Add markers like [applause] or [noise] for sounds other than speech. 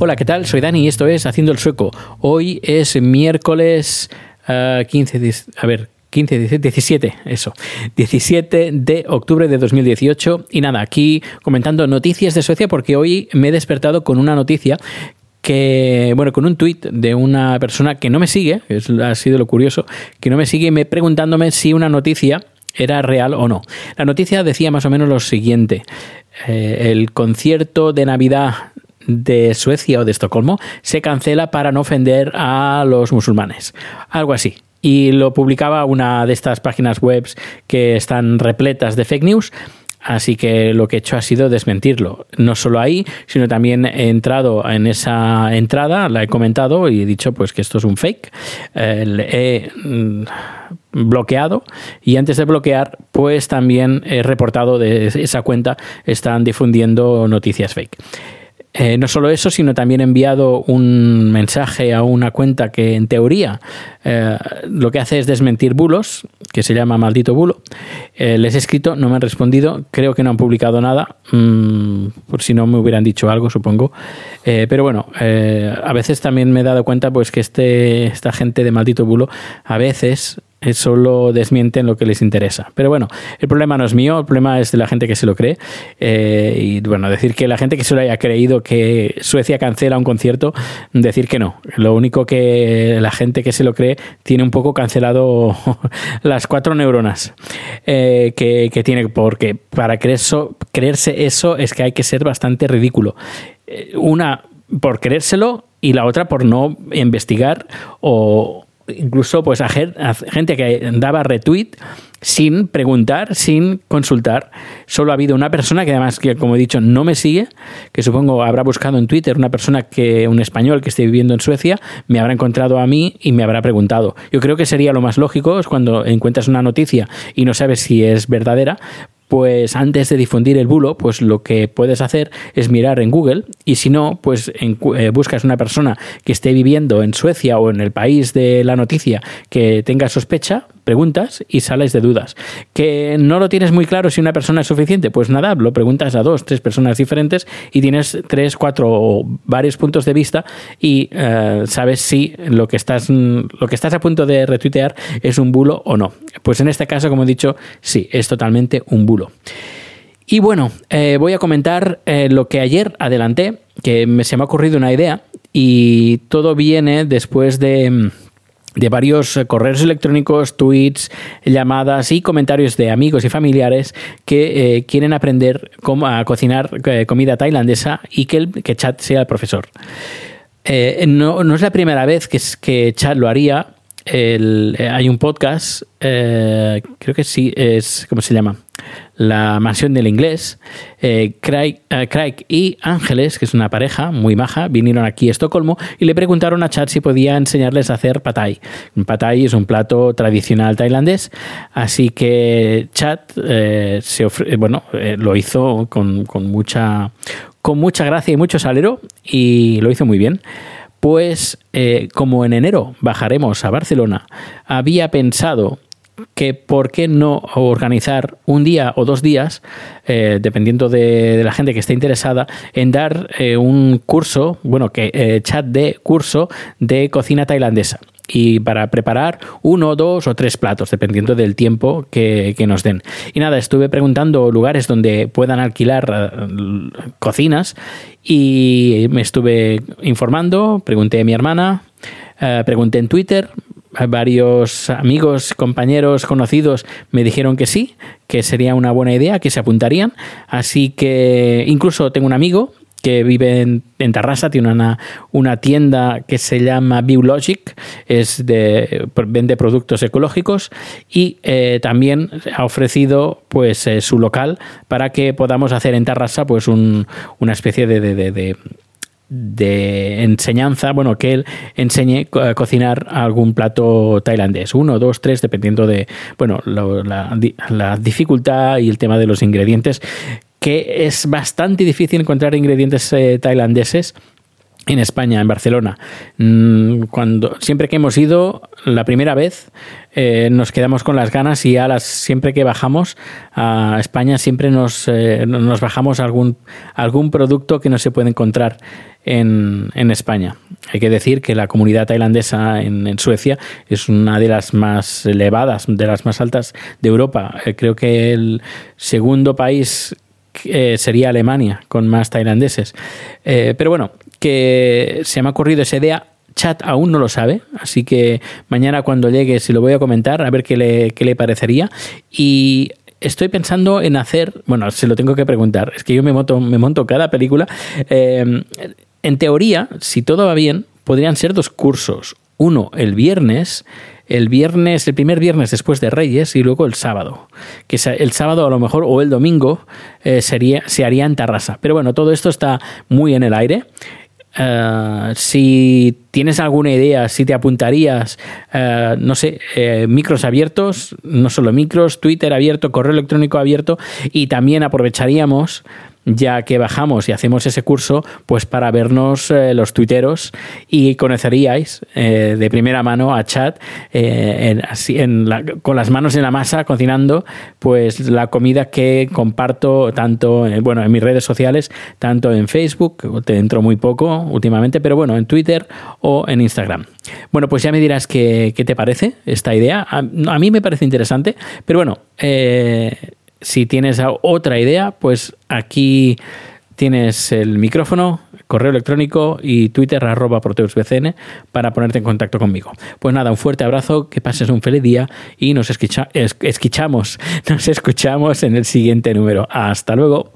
Hola, ¿qué tal? Soy Dani y esto es Haciendo el Sueco. Hoy es miércoles eh, 15, dis- a ver, 15, 17, 17, eso, 17 de octubre de 2018. Y nada, aquí comentando noticias de Suecia porque hoy me he despertado con una noticia que, bueno, con un tuit de una persona que no me sigue, es, ha sido lo curioso, que no me sigue me preguntándome si una noticia era real o no. La noticia decía más o menos lo siguiente. Eh, el concierto de Navidad de Suecia o de Estocolmo se cancela para no ofender a los musulmanes. Algo así. Y lo publicaba una de estas páginas web que están repletas de fake news. Así que lo que he hecho ha sido desmentirlo. No solo ahí, sino también he entrado en esa entrada, la he comentado y he dicho pues que esto es un fake. Eh, he mm, bloqueado y antes de bloquear pues también he reportado de esa cuenta están difundiendo noticias fake. Eh, no solo eso, sino también he enviado un mensaje a una cuenta que en teoría eh, lo que hace es desmentir bulos, que se llama Maldito Bulo. Eh, les he escrito, no me han respondido, creo que no han publicado nada, mm, por si no me hubieran dicho algo, supongo. Pero bueno, a veces también me he dado cuenta pues que este, esta gente de Maldito Bulo a veces solo desmienten lo que les interesa. Pero bueno, el problema no es mío, el problema es de la gente que se lo cree. Eh, y bueno, decir que la gente que se lo haya creído que Suecia cancela un concierto, decir que no. Lo único que la gente que se lo cree tiene un poco cancelado [laughs] las cuatro neuronas eh, que, que tiene, porque para creer creerse eso es que hay que ser bastante ridículo. Eh, Una por creérselo y la otra por no investigar o incluso pues a gen- a gente que daba retweet sin preguntar, sin consultar. Solo ha habido una persona que además, que como he dicho, no me sigue, que supongo habrá buscado en Twitter una persona que, un español que esté viviendo en Suecia, me habrá encontrado a mí y me habrá preguntado. Yo creo que sería lo más lógico es cuando encuentras una noticia y no sabes si es verdadera, pues antes de difundir el bulo, pues lo que puedes hacer es mirar en Google y si no, pues en- eh, buscas una persona que esté viviendo en Suecia o en el país de la noticia que tenga sospecha, preguntas y sales de dudas. Que no lo tienes muy claro si una persona es suficiente, pues nada, lo preguntas a dos, tres personas diferentes y tienes tres, cuatro o varios puntos de vista y eh, sabes si lo que estás lo que estás a punto de retuitear es un bulo o no. Pues en este caso, como he dicho, sí, es totalmente un bulo. Y bueno, eh, voy a comentar eh, lo que ayer adelanté, que me, se me ha ocurrido una idea y todo viene después de, mm, de varios eh, correos electrónicos, tweets, llamadas y comentarios de amigos y familiares que eh, quieren aprender cómo a cocinar eh, comida tailandesa y que, el, que Chat sea el profesor. No, no es la primera vez que, es- que Chad lo haría. Hay un podcast, creo que sí, es, ¿cómo se llama? La mansión del inglés. Eh, Craig, eh, Craig y Ángeles, que es una pareja muy maja, vinieron aquí a Estocolmo y le preguntaron a Chad si podía enseñarles a hacer patay. Patay es un plato tradicional tailandés, así que Chad eh, se ofre- bueno, lo hizo con, con mucha con mucha gracia y mucho salero y lo hizo muy bien. Pues como en enero bajaremos a Barcelona, había pensado que por qué no organizar un día o dos días, eh, dependiendo de, la gente que esté interesada, en dar eh, un curso, bueno, que eh, chat de curso de cocina tailandesa. Y para preparar uno, dos o tres platos, dependiendo del tiempo que, que nos den. Y nada, estuve preguntando lugares donde puedan alquilar cocinas y me estuve informando, pregunté a mi hermana, pregunté en Twitter, varios amigos, compañeros, conocidos me dijeron que sí, que sería una buena idea, que se apuntarían. Así que incluso tengo un amigo que vive en, en Tarrasa, tiene una, una tienda que se llama Biologic, es de, vende productos ecológicos y eh, también ha ofrecido pues eh, su local para que podamos hacer en Tarrasa pues un, una especie de, de enseñanza, bueno, que él enseñe a cocinar algún plato tailandés, uno, dos, tres, dependiendo de, bueno, lo, la, la, dificultad y el tema de los ingredientes, que es bastante difícil encontrar ingredientes eh, tailandeses en España, en Barcelona. Mm, cuando, siempre que hemos ido, la primera vez, eh, nos quedamos con las ganas y a las, siempre que bajamos a España, siempre nos, eh, nos bajamos algún, algún producto que no se puede encontrar en, en, España. Hay que decir que la comunidad tailandesa en, en, Suecia es una de las más elevadas, de las más altas de Europa. Eh, creo que el segundo país eh, sería Alemania, con más tailandeses. Eh, pero bueno, que se me ha ocurrido esa idea. Chat aún no lo sabe, así que mañana cuando llegue, si lo voy a comentar, a ver qué le, qué le parecería. Y estoy pensando en hacer, bueno, se lo tengo que preguntar, es que yo me monto, me monto cada película. Eh, en teoría, si todo va bien, podrían ser dos cursos. Uno el viernes el viernes, el primer viernes después de Reyes y luego el sábado. Que el sábado a lo mejor o el domingo eh, sería, se haría en Tarrasa. Pero bueno, todo esto está muy en el aire. Uh, si tienes alguna idea, si te apuntarías, uh, no sé, eh, micros abiertos, no solo micros, Twitter abierto, correo electrónico abierto, y también aprovecharíamos ya que bajamos y hacemos ese curso, pues para vernos eh, los tuiteros y conoceríais eh, de primera mano a Chat eh, en, así, en la, con las manos en la masa cocinando pues la comida que comparto tanto bueno en mis redes sociales tanto en Facebook te entro muy poco últimamente pero bueno en Twitter o en Instagram. Bueno pues ya me dirás qué, qué te parece esta idea. A, mí me parece interesante pero bueno eh, si tienes otra idea, pues aquí tienes el micrófono, correo electrónico y Twitter arroba proteusbcn para ponerte en contacto conmigo. Pues nada, un fuerte abrazo, que pases un feliz día y nos escucha, es, escuchamos, [laughs] nos escuchamos en el siguiente número. Hasta luego.